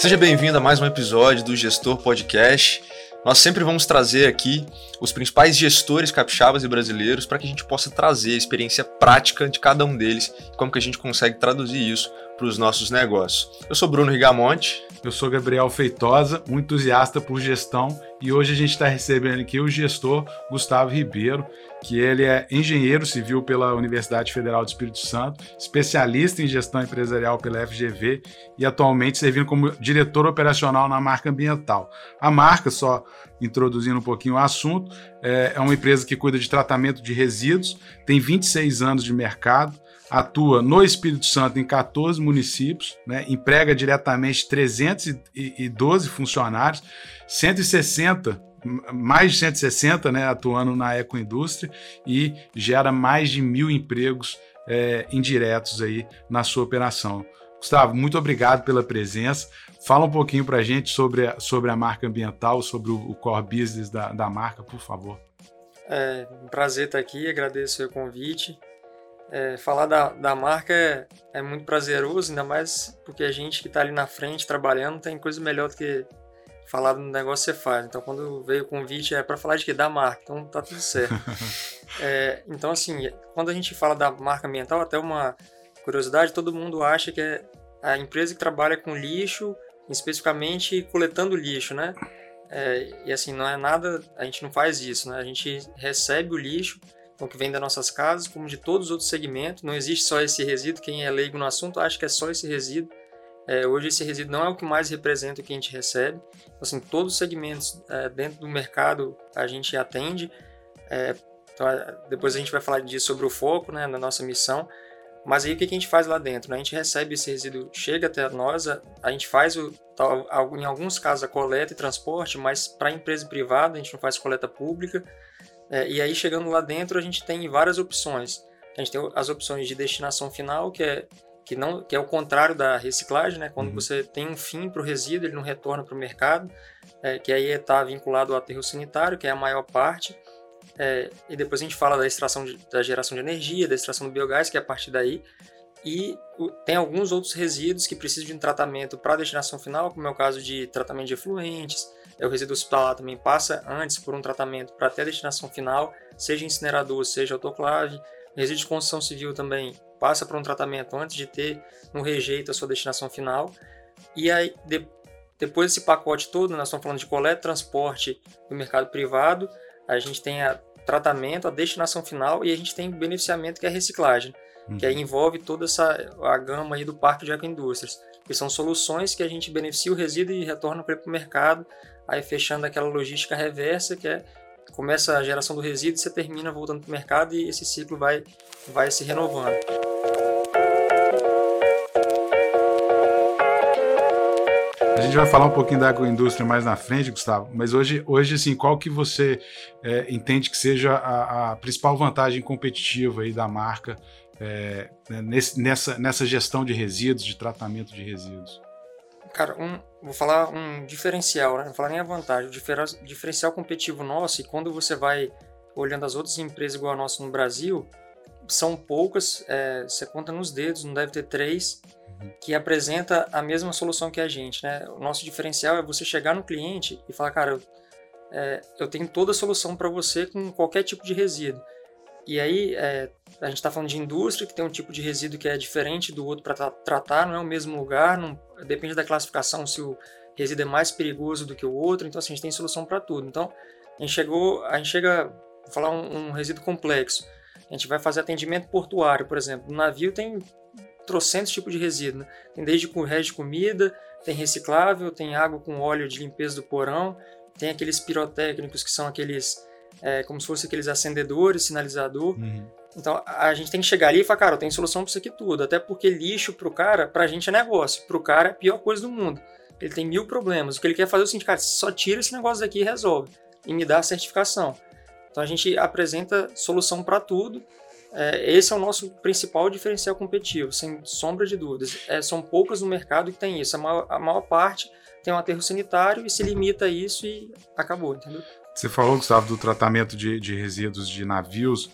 Seja bem-vindo a mais um episódio do Gestor Podcast. Nós sempre vamos trazer aqui os principais gestores capixabas e brasileiros para que a gente possa trazer a experiência prática de cada um deles e como que a gente consegue traduzir isso para os nossos negócios. Eu sou Bruno Rigamonte. Eu sou Gabriel Feitosa, um entusiasta por gestão, e hoje a gente está recebendo aqui o gestor Gustavo Ribeiro, que ele é engenheiro civil pela Universidade Federal do Espírito Santo, especialista em gestão empresarial pela FGV e atualmente servindo como diretor operacional na marca ambiental. A marca, só introduzindo um pouquinho o assunto, é, é uma empresa que cuida de tratamento de resíduos, tem 26 anos de mercado, atua no Espírito Santo em 14 municípios, né, emprega diretamente 312 funcionários, 160 mais de 160 né, atuando na ecoindústria e gera mais de mil empregos é, indiretos aí na sua operação. Gustavo, muito obrigado pela presença. Fala um pouquinho para a gente sobre a, sobre a marca ambiental, sobre o, o core business da, da marca, por favor. É um prazer estar aqui, agradeço o convite. É, falar da, da marca é, é, muito prazeroso, ainda mais porque a gente que está ali na frente trabalhando tem coisa melhor do que falar do negócio que você faz. Então, quando veio o convite é para falar de que da marca, então tá tudo certo. é, então, assim, quando a gente fala da marca ambiental, até uma curiosidade, todo mundo acha que é a empresa que trabalha com lixo, especificamente coletando lixo, né? É, e assim, não é nada, a gente não faz isso, né? A gente recebe o lixo então, que vem das nossas casas, como de todos os outros segmentos. Não existe só esse resíduo. Quem é leigo no assunto acha que é só esse resíduo. É, hoje esse resíduo não é o que mais representa o que a gente recebe. Então, assim, todos os segmentos é, dentro do mercado a gente atende. É, então, depois a gente vai falar disso sobre o foco, né, na nossa missão. Mas aí o que a gente faz lá dentro? Né? A gente recebe esse resíduo, chega até nós, a, a gente faz, o, em alguns casos, a coleta e transporte, mas para empresa privada a gente não faz coleta pública. É, e aí, chegando lá dentro, a gente tem várias opções. A gente tem as opções de destinação final, que é, que não, que é o contrário da reciclagem, né? quando uhum. você tem um fim para o resíduo, ele não retorna para o mercado, é, que aí está vinculado ao aterro sanitário, que é a maior parte. É, e depois a gente fala da extração de, da geração de energia, da extração do biogás, que é a partir daí. E o, tem alguns outros resíduos que precisam de um tratamento para a destinação final, como é o caso de tratamento de efluentes, o resíduo hospitalar também passa antes por um tratamento para até a destinação final, seja incinerador, seja autoclave. O resíduo de construção civil também passa por um tratamento antes de ter no rejeito a sua destinação final. E aí, de, depois desse pacote todo, nós estamos falando de coleta transporte do mercado privado, a gente tem a tratamento, a destinação final e a gente tem o beneficiamento que é a reciclagem, uhum. que aí envolve toda essa a gama aí do parque de ecoindústrias, que são soluções que a gente beneficia o resíduo e retorna para o mercado aí fechando aquela logística reversa, que é começa a geração do resíduo, você termina voltando para o mercado e esse ciclo vai, vai se renovando. A gente vai falar um pouquinho da agroindústria mais na frente, Gustavo, mas hoje, hoje assim, qual que você é, entende que seja a, a, principal vantagem competitiva aí da marca é, nesse, nessa, nessa gestão de resíduos, de tratamento de resíduos? Cara, um, vou falar um diferencial, né? não vou falar nem a vantagem. O diferencial competitivo nosso, e quando você vai olhando as outras empresas igual a nossa no Brasil, são poucas, é, você conta nos dedos, não deve ter três, uhum. que apresenta a mesma solução que a gente. Né? O nosso diferencial é você chegar no cliente e falar, cara, eu, é, eu tenho toda a solução para você com qualquer tipo de resíduo. E aí, é, a gente está falando de indústria, que tem um tipo de resíduo que é diferente do outro para tra tratar, não é o mesmo lugar, não, depende da classificação se o resíduo é mais perigoso do que o outro, então assim, a gente tem solução para tudo. Então, a gente chegou, a gente chega, falar um, um, resíduo complexo, a gente vai fazer atendimento portuário, por exemplo, no navio tem trocentos tipos de resíduo, né? tem desde com resto de comida, tem reciclável, tem água com óleo de limpeza do porão, tem aqueles pirotécnicos que são aqueles é, como se fossem aqueles acendedores, sinalizador. Uhum. Então a gente tem que chegar ali e falar, cara, tenho solução para isso aqui tudo. Até porque lixo pro cara, pra gente é negócio. Pro cara é a pior coisa do mundo. Ele tem mil problemas. O que ele quer fazer é o seguinte, cara, só tira esse negócio daqui e resolve. E me dá a certificação. Então a gente apresenta solução para tudo. É, esse é o nosso principal diferencial competitivo, sem sombra de dúvidas. É, são poucas no mercado que tem isso. A maior, a maior parte tem um aterro sanitário e se limita a isso e acabou, entendeu? Você falou, Gustavo, do tratamento de, de resíduos de navios.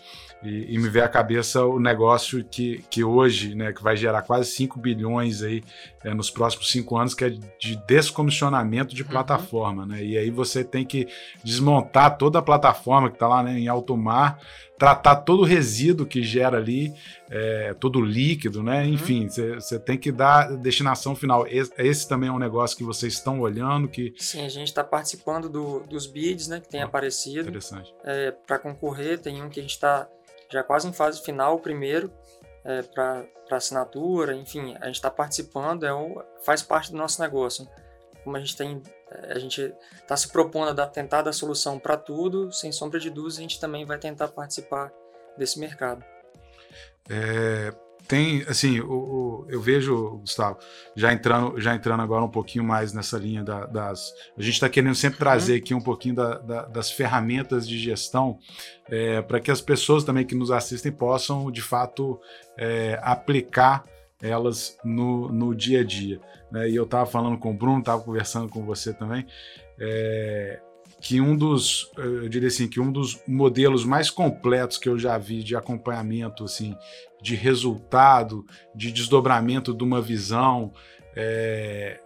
E, e, me vê à cabeça o negócio que, que hoje, né, que vai gerar quase 5 bilhões aí é, nos próximos cinco anos, que é de descomissionamento de uhum. plataforma, né? E aí você tem que desmontar toda a plataforma que está lá né, em alto mar, tratar todo o resíduo que gera ali, é, todo o líquido, né? Uhum. Enfim, você tem que dar destinação final. Esse, esse, também é um negócio que vocês estão olhando. que Sim, a gente está participando do, dos bids, né? Que tem ah, aparecido. Interessante. É, Para concorrer, tem um que a gente está já quase em fase final, o primeiro, é, para assinatura, enfim, a gente está participando, é o, faz parte do nosso negócio. Como a gente tem, é, a gente está se propondo a dar, tentar dar solução para tudo, sem sombra de dúvida, a gente também vai tentar participar desse mercado. É, tem, assim, o, o, eu vejo, Gustavo, já entrando, já entrando agora um pouquinho mais nessa linha da, das. A gente está querendo sempre trazer uhum. aqui um pouquinho da, da, das ferramentas de gestão é, para que as pessoas também que nos assistem possam, de fato, é, aplicar elas no, no dia a dia. Né? E eu estava falando com o Bruno, estava conversando com você também. É, que um dos, eu diria assim, que um dos modelos mais completos que eu já vi de acompanhamento, assim, de resultado, de desdobramento de uma visão, é,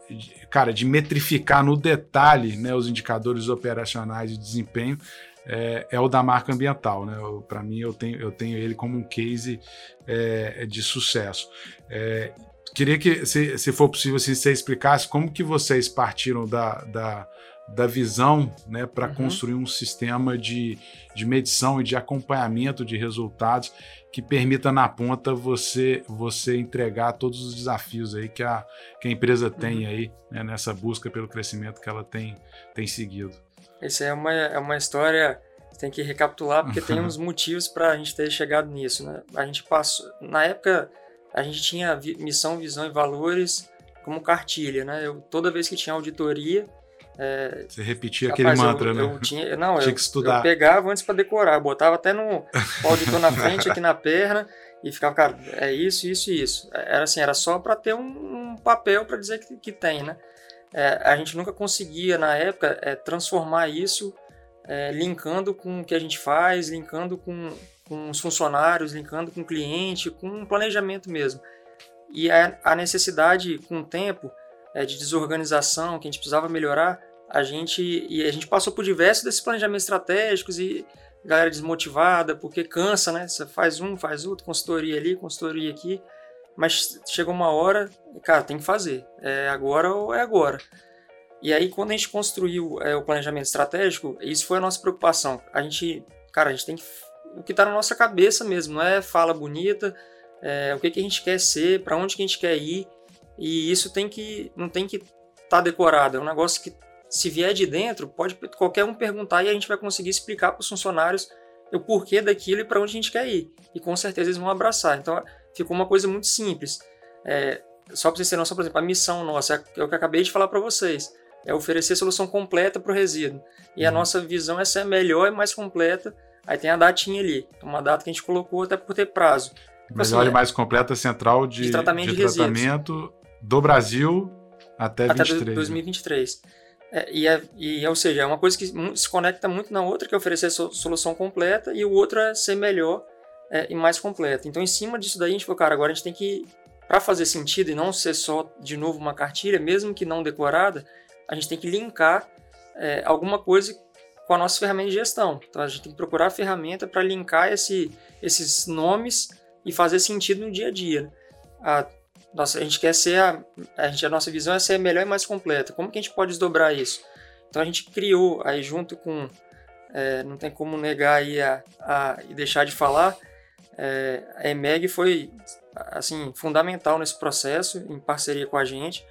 cara, de metrificar no detalhe né, os indicadores operacionais de desempenho, é, é o da marca ambiental. Né? Para mim, eu tenho, eu tenho ele como um case é, de sucesso. É, queria que, se, se for possível, assim, você explicasse como que vocês partiram da, da da visão né, para uhum. construir um sistema de, de medição e de acompanhamento de resultados que permita na ponta você você entregar todos os desafios aí que a, que a empresa uhum. tem aí né, nessa busca pelo crescimento que ela tem, tem seguido. Essa é uma, é uma história tem que recapitular porque tem uns motivos para a gente ter chegado nisso. Né? A gente passou na época a gente tinha missão, visão e valores como cartilha, né? Eu, toda vez que tinha auditoria é, Você repetia rapaz, aquele mantra, eu, né? Eu tinha, não, tinha eu, que estudar. Eu pegava antes para decorar, eu botava até no auditor na frente, aqui na perna, e ficava, cara, é isso, isso e isso. Era assim, era só para ter um, um papel para dizer que, que tem, né? É, a gente nunca conseguia, na época, é, transformar isso é, linkando com o que a gente faz, linkando com, com os funcionários, linkando com o cliente, com um planejamento mesmo. E a, a necessidade, com o tempo, é, de desorganização que a gente precisava melhorar, a gente e a gente passou por diversos desses planejamentos estratégicos e galera desmotivada porque cansa, né? Você faz um, faz outro, consultoria ali, consultoria aqui, mas chegou uma hora, cara, tem que fazer, é agora ou é agora. E aí quando a gente construiu é, o planejamento estratégico, isso foi a nossa preocupação. A gente, cara, a gente tem que o que está na nossa cabeça mesmo, não é fala bonita, é, o que, que a gente quer ser, para onde que a gente quer ir. E isso tem que não tem que estar tá decorado, é um negócio que se vier de dentro, pode qualquer um perguntar e a gente vai conseguir explicar para os funcionários o porquê daquilo e para onde a gente quer ir. E com certeza eles vão abraçar. Então ficou uma coisa muito simples. É, só para vocês terem noção, por exemplo, a missão nossa, é o que eu acabei de falar para vocês, é oferecer solução completa para o resíduo. E uhum. a nossa visão é ser melhor e mais completa. Aí tem a datinha ali, uma data que a gente colocou até por ter prazo. Melhor assim, e é mais completa central de, de tratamento, de, de tratamento do Brasil até, até 23. 2023. É, e, é, ou seja, é uma coisa que se conecta muito na outra, que é oferecer solução completa, e o outro é ser melhor é, e mais completo. Então, em cima disso daí, a gente falou, cara, agora a gente tem que, para fazer sentido e não ser só, de novo, uma cartilha, mesmo que não decorada, a gente tem que linkar é, alguma coisa com a nossa ferramenta de gestão. Então, a gente tem que procurar a ferramenta para linkar esse, esses nomes e fazer sentido no dia a dia. A, nossa, a gente quer ser a, a, gente, a nossa visão é ser melhor e mais completa. Como que a gente pode desdobrar isso? Então a gente criou aí junto com é, não tem como negar aí a, a, e deixar de falar é, a EMEG foi assim fundamental nesse processo em parceria com a gente.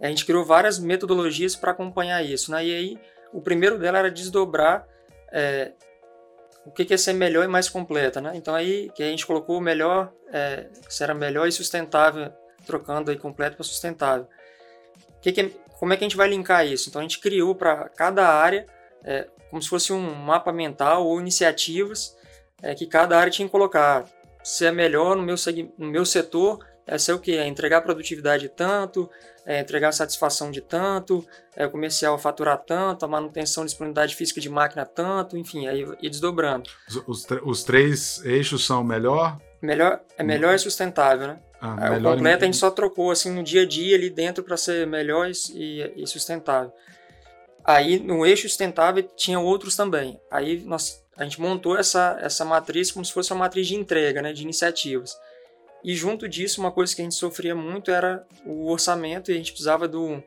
A gente criou várias metodologias para acompanhar isso, né? E aí o primeiro dela era desdobrar é, o que é ser melhor e mais completa, né? Então aí que a gente colocou melhor, é, será melhor e sustentável trocando aí completo para sustentável. Que que é, como é que a gente vai linkar isso? Então a gente criou para cada área é, como se fosse um mapa mental ou iniciativas é, que cada área tinha que colocar. Se é melhor no meu, no meu setor, é ser o quê? É entregar produtividade tanto, é entregar satisfação de tanto, é o comercial faturar tanto, a manutenção de disponibilidade física de máquina tanto, enfim, aí ir desdobrando. Os, os, os três eixos são melhor? Melhor, é melhor e sustentável, né? Ah, é, o completo a gente só trocou assim no dia a dia ali dentro para ser melhor e, e, sustentável. Aí no eixo sustentável tinha outros também. Aí nós, a gente montou essa, essa matriz como se fosse uma matriz de entrega, né, de iniciativas. E junto disso, uma coisa que a gente sofria muito era o orçamento e a gente precisava do,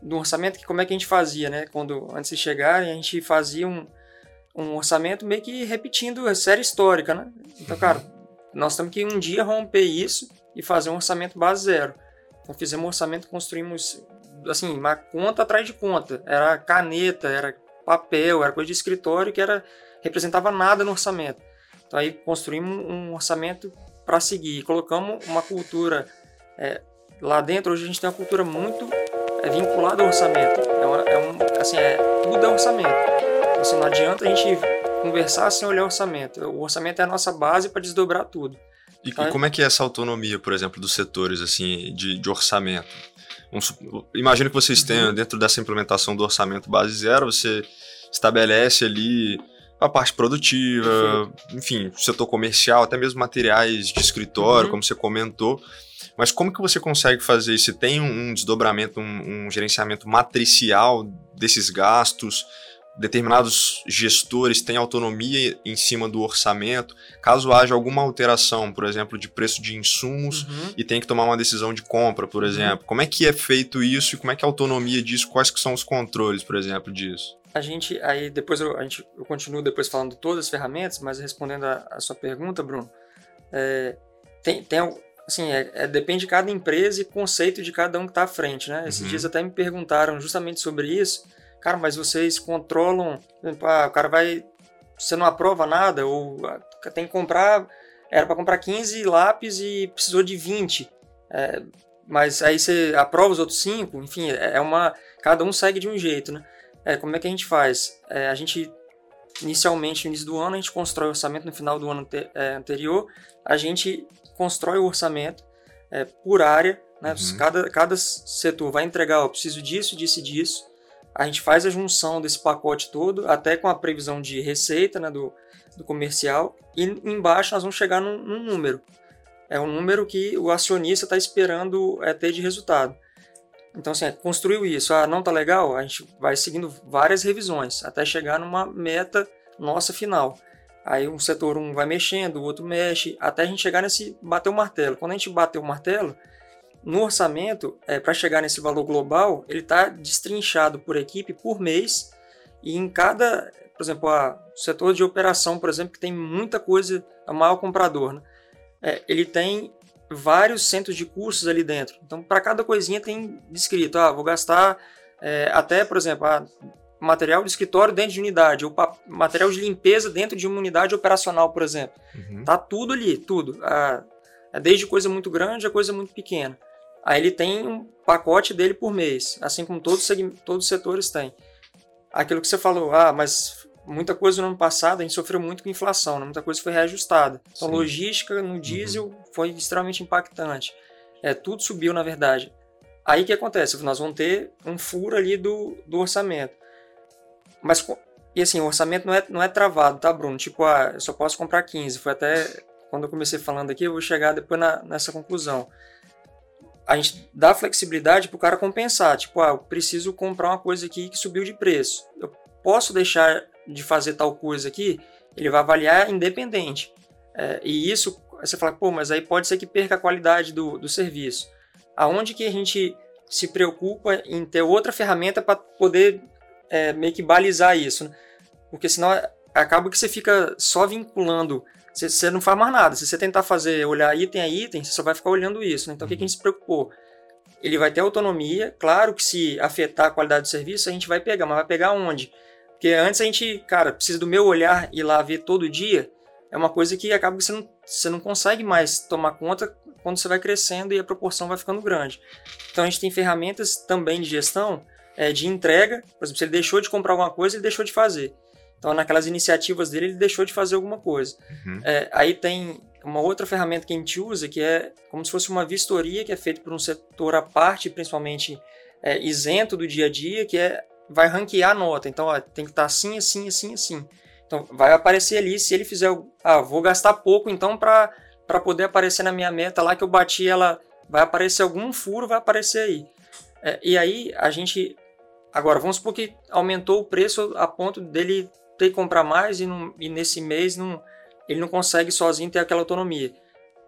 do orçamento que como é que a gente fazia, né? Quando antes de chegarem, a gente fazia um, um orçamento meio que repetindo a série histórica, né? Então, cara, nós temos que um dia romper isso e fazer um orçamento base zero. Então fizemos um orçamento, construímos assim, uma conta atrás de conta. Era caneta, era papel, era coisa de escritório que era representava nada no orçamento. Então aí construímos um orçamento para seguir. Colocamos uma cultura é, lá dentro. Hoje a gente tem uma cultura muito é, vinculada ao orçamento. É, uma, é um, assim, é, tudo é orçamento. Então, assim, não adianta a gente conversar sem olhar o orçamento. O orçamento é a nossa base para desdobrar tudo. E, e, como é que é essa autonomia, por exemplo, dos setores assim de, de orçamento? imagino que vocês tenham, uhum. dentro dessa implementação do orçamento base zero, você estabelece ali a parte produtiva, enfim, setor comercial, até mesmo materiais de escritório, uhum. como você comentou. Mas como que você consegue fazer isso? Tem um desdobramento, um, um gerenciamento matricial desses gastos? Determinados gestores têm autonomia em cima do orçamento. Caso haja alguma alteração, por exemplo, de preço de insumos uhum. e tem que tomar uma decisão de compra, por uhum. exemplo, como é que é feito isso e como é que a autonomia disso? Quais que são os controles, por exemplo, disso? A gente, aí depois eu, a gente, eu continuo depois falando de todas as ferramentas, mas respondendo a, a sua pergunta, Bruno, é, tem, tem assim, é, é, depende de cada empresa e conceito de cada um que está à frente, né? Esses uhum. dias até me perguntaram justamente sobre isso, Cara, mas vocês controlam. Ah, o cara vai. Você não aprova nada, ou ah, tem que comprar. Era para comprar 15 lápis e precisou de 20. É, mas aí você aprova os outros 5, enfim, é, é uma. Cada um segue de um jeito, né? É, como é que a gente faz? É, a gente, inicialmente, no início do ano, a gente constrói o orçamento, no final do ano ante, é, anterior, a gente constrói o orçamento é, por área, né? Uhum. Cada, cada setor vai entregar, ó, preciso disso, disso e disso a gente faz a junção desse pacote todo, até com a previsão de receita né, do, do comercial, e embaixo nós vamos chegar num, num número. É um número que o acionista está esperando é, ter de resultado. Então, assim, construiu isso. Ah, não tá legal? A gente vai seguindo várias revisões até chegar numa meta nossa final. Aí um setor um vai mexendo, o outro mexe, até a gente chegar nesse bater o martelo. Quando a gente bater o martelo, no orçamento, é, para chegar nesse valor global, ele está destrinchado por equipe por mês e em cada, por exemplo, o setor de operação, por exemplo, que tem muita coisa, é o maior comprador, né? é, ele tem vários centros de custos ali dentro. Então, para cada coisinha tem descrito, ah, vou gastar é, até, por exemplo, ah, material de escritório dentro de unidade, ou material de limpeza dentro de uma unidade operacional, por exemplo. Uhum. Tá tudo ali, tudo. Ah, é desde coisa muito grande a coisa muito pequena. Aí ele tem um pacote dele por mês, assim como todos, todos os setores têm. Aquilo que você falou, ah, mas muita coisa no ano passado a gente sofreu muito com inflação, né? muita coisa foi reajustada. Então, Sim. logística no diesel uhum. foi extremamente impactante. É, tudo subiu, na verdade. Aí o que acontece? Nós vamos ter um furo ali do, do orçamento. Mas, e assim, o orçamento não é, não é travado, tá, Bruno? Tipo, ah, eu só posso comprar 15. Foi até quando eu comecei falando aqui, eu vou chegar depois na, nessa conclusão a gente dá flexibilidade para o cara compensar. Tipo, ah, eu preciso comprar uma coisa aqui que subiu de preço. Eu posso deixar de fazer tal coisa aqui? Ele vai avaliar independente. É, e isso, você fala, pô, mas aí pode ser que perca a qualidade do, do serviço. Aonde que a gente se preocupa em ter outra ferramenta para poder é, meio que balizar isso? Né? Porque senão acaba que você fica só vinculando você não faz mais nada. Se você tentar fazer, olhar item a item, você só vai ficar olhando isso. Né? Então, uhum. o que, que a gente se preocupou? Ele vai ter autonomia. Claro que se afetar a qualidade do serviço, a gente vai pegar, mas vai pegar onde? Porque antes a gente, cara, precisa do meu olhar e lá ver todo dia. É uma coisa que acaba que você não, você não consegue mais tomar conta quando você vai crescendo e a proporção vai ficando grande. Então, a gente tem ferramentas também de gestão, é, de entrega. Por exemplo, se ele deixou de comprar alguma coisa, ele deixou de fazer. Então, naquelas iniciativas dele, ele deixou de fazer alguma coisa. Uhum. É, aí tem uma outra ferramenta que a gente usa, que é como se fosse uma vistoria que é feita por um setor à parte, principalmente é, isento do dia a dia, que é vai ranquear a nota. Então, ó, tem que estar tá assim, assim, assim, assim. Então, vai aparecer ali, se ele fizer, ah, vou gastar pouco, então, para poder aparecer na minha meta lá que eu bati, ela vai aparecer algum furo, vai aparecer aí. É, e aí, a gente, agora, vamos supor que aumentou o preço a ponto dele ter que comprar mais e, não, e nesse mês não, ele não consegue sozinho ter aquela autonomia.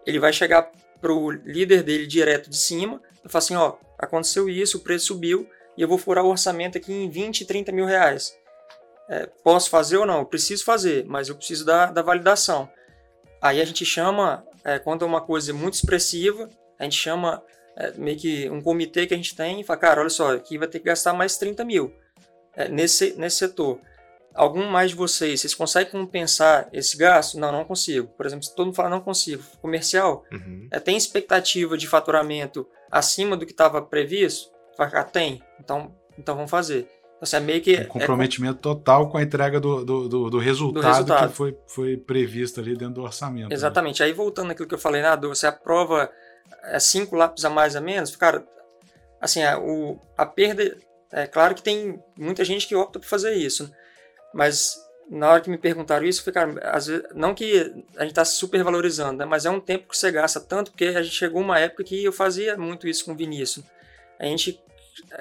Ele vai chegar pro líder dele direto de cima e falar assim, ó, aconteceu isso, o preço subiu e eu vou furar o orçamento aqui em 20, 30 mil reais. É, posso fazer ou não? Eu preciso fazer, mas eu preciso da, da validação. Aí a gente chama, é, quando é uma coisa muito expressiva, a gente chama é, meio que um comitê que a gente tem e fala, cara, olha só, aqui vai ter que gastar mais 30 mil é, nesse, nesse setor. Algum mais de vocês, vocês conseguem compensar esse gasto? Não, não consigo. Por exemplo, se todo mundo fala não consigo, comercial, uhum. é, tem expectativa de faturamento acima do que estava previsto? Ah, tem. Então, então vamos fazer. Então, é meio que. Um é comprometimento é... total com a entrega do, do, do, do, resultado, do, resultado que foi, foi previsto ali dentro do orçamento. Né? Exatamente. Né? Aí voltando naquilo que eu falei, né, você aprova é, cinco lápis a mais a menos, cara, assim, a, o, a perda. É claro que tem muita gente que opta por fazer isso, né? Mas na hora que me perguntaram isso, cara, às vezes, não que a gente está super valorizando, né, mas é um tempo que você gasta tanto, porque a gente chegou uma época que eu fazia muito isso com o Vinícius. A gente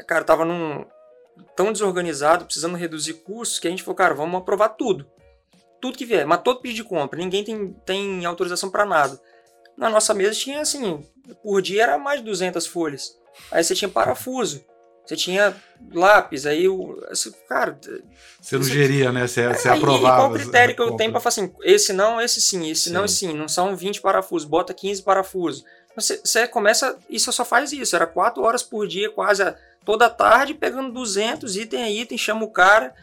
cara, tava tão desorganizado, precisando reduzir custos, que a gente falou, cara, vamos aprovar tudo. Tudo que vier, mas todo pedido de compra, ninguém tem, tem autorização para nada. Na nossa mesa tinha assim, por dia era mais de 200 folhas. Aí você tinha parafuso, você tinha lápis, aí o. Cara. Você não geria, né? Você, você é, aprovava. E qual o critério que eu tenho para falar assim, esse não, esse sim, esse sim. não, esse sim. Não são 20 parafusos, bota 15 parafusos. Você, você começa, isso só faz isso, era 4 horas por dia, quase toda tarde, pegando 200 item a item, chama o cara,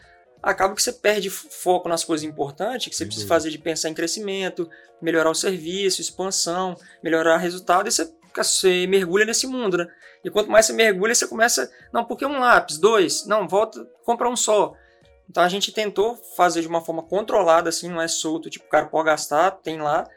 acaba que você perde foco nas coisas importantes que você precisa fazer de pensar em crescimento, melhorar o serviço, expansão, melhorar o resultado, e você, você mergulha nesse mundo, né? E quanto mais você mergulha, você começa, não, por que um lápis? Dois? Não, volta, compra um só. Então a gente tentou fazer de uma forma controlada, assim, não é solto, tipo, o cara pode gastar, tem lá,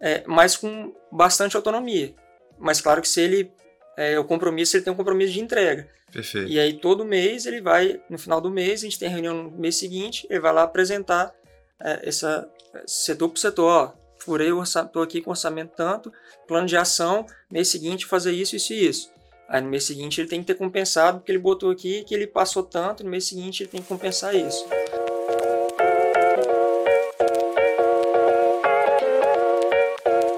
é, mas com bastante autonomia. Mas claro que se ele é, o compromisso, ele tem um compromisso de entrega. Perfeito. E aí todo mês ele vai, no final do mês, a gente tem reunião no mês seguinte, ele vai lá apresentar é, essa setor por setor, ó, furei o estou aqui com orçamento tanto, plano de ação, mês seguinte fazer isso, isso e isso. Aí no mês seguinte ele tem que ter compensado, porque ele botou aqui que ele passou tanto, no mês seguinte ele tem que compensar isso.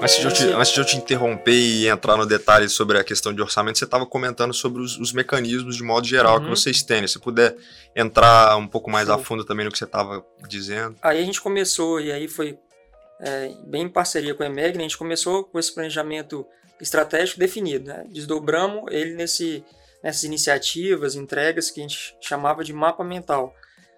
Antes de, eu te, antes de eu te interromper e entrar no detalhe sobre a questão de orçamento, você estava comentando sobre os, os, mecanismos de modo geral uhum. que vocês têm. Se puder entrar um pouco mais Sim. a fundo também no que você estava dizendo. Aí a gente começou, e aí foi é, bem em parceria com a EMEG, né? a gente começou com esse planejamento estratégico definido. Né? Desdobramos ele nesse, nessas iniciativas, entregas que a gente chamava de mapa mental.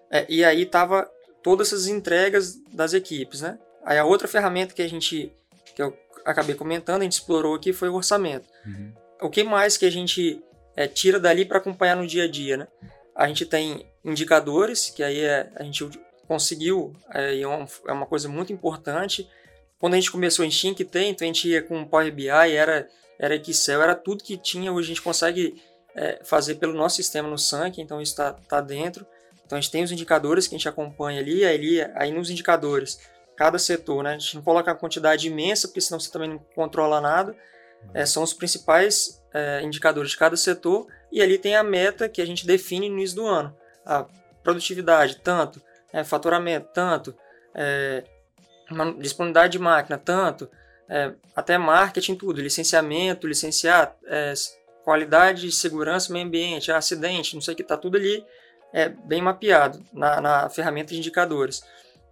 É, e aí tava todas essas entregas das equipes. Né? Aí a outra ferramenta que a gente que eu acabei comentando, a gente explorou aqui, foi o orçamento. Uhum. O que mais que a gente é, tira dali para acompanhar no dia a dia, né? A gente tem indicadores, que aí é, a gente conseguiu, é, é, é uma coisa muito importante. Quando a gente começou, a gente tinha que ter, então a gente ia com Power BI, era, era Excel, era tudo que tinha, hoje a gente consegue é, fazer pelo nosso sistema no Sank, então isso está tá dentro. Então a gente tem os indicadores que a gente acompanha ali, aí, aí nos indicadores cada setor, né? A gente não coloca a quantidade imensa, porque senão você também não controla nada. Uhum. É, são os principais é, indicadores de cada setor e ali tem a meta que a gente define no início do ano. A produtividade, tanto, é, faturamento, tanto, é, disponibilidade de máquina, tanto, é, até marketing, tudo, licenciamento, licenciar, é, qualidade, segurança, meio ambiente, acidente, não sei o que, está tudo ali é, bem mapeado na, na ferramenta de indicadores.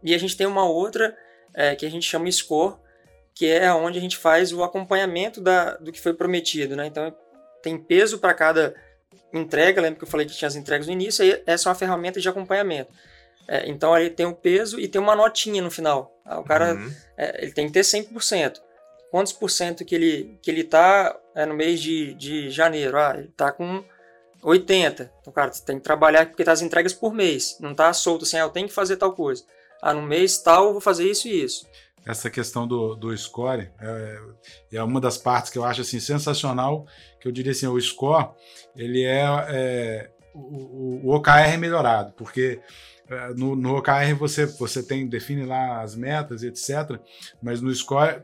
E a gente tem uma outra é, que a gente chama Score, que é onde a gente faz o acompanhamento da, do que foi prometido. Né? Então, tem peso para cada entrega. Lembra que eu falei que tinha as entregas no início? Aí essa é uma ferramenta de acompanhamento. É, então, aí tem o peso e tem uma notinha no final. Ah, o cara uhum. é, ele tem que ter 100%. Quantos por cento que ele que ele está é, no mês de, de janeiro? Ah, ele está com 80. Então, cara, você tem que trabalhar porque tá as entregas por mês. Não está solto assim, ah, eu tenho que fazer tal coisa ah, no mês tal eu vou fazer isso e isso. essa questão do, do score. É, é uma das partes que eu acho assim, sensacional, que eu diria assim, o score, ele é, é o, o, OKR melhorado, porque é, no, no, OKR você, você tem, define lá as metas, etc. Mas no Score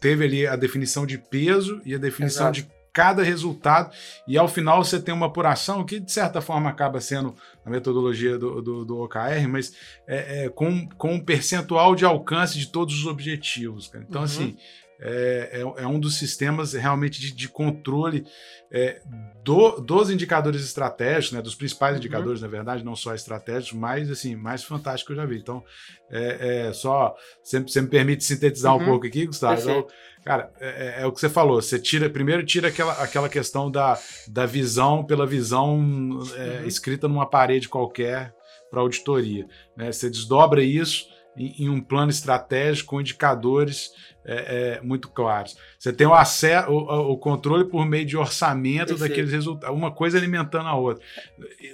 teve ali a definição de peso e a definição Exato. de cada resultado, e ao final você tem uma apuração que, de certa forma, acaba sendo a metodologia do, do, do OKR, mas é, é, com, com um percentual de alcance de todos os objetivos. Cara. Então, uhum. assim, é, é, é, um dos sistemas realmente de, de controle é, do, dos indicadores estratégicos, né, dos principais uhum. indicadores, na verdade, não só estratégicos, mas assim, mais fantástico que eu já vi. Então, é, é só você, você, me permite sintetizar uhum. um pouco aqui, Gustavo. Então, cara, é, é, é, o que você falou. Você tira primeiro tira aquela, aquela questão da, da visão pela visão uhum. escrita numa parede qualquer para auditoria. Né? Você desdobra isso em, em um plano estratégico com indicadores é, é, muito claros. Você tem o acesso, o, o, controle por meio de orçamento Perfeito. daqueles resultados, uma coisa alimentando a outra.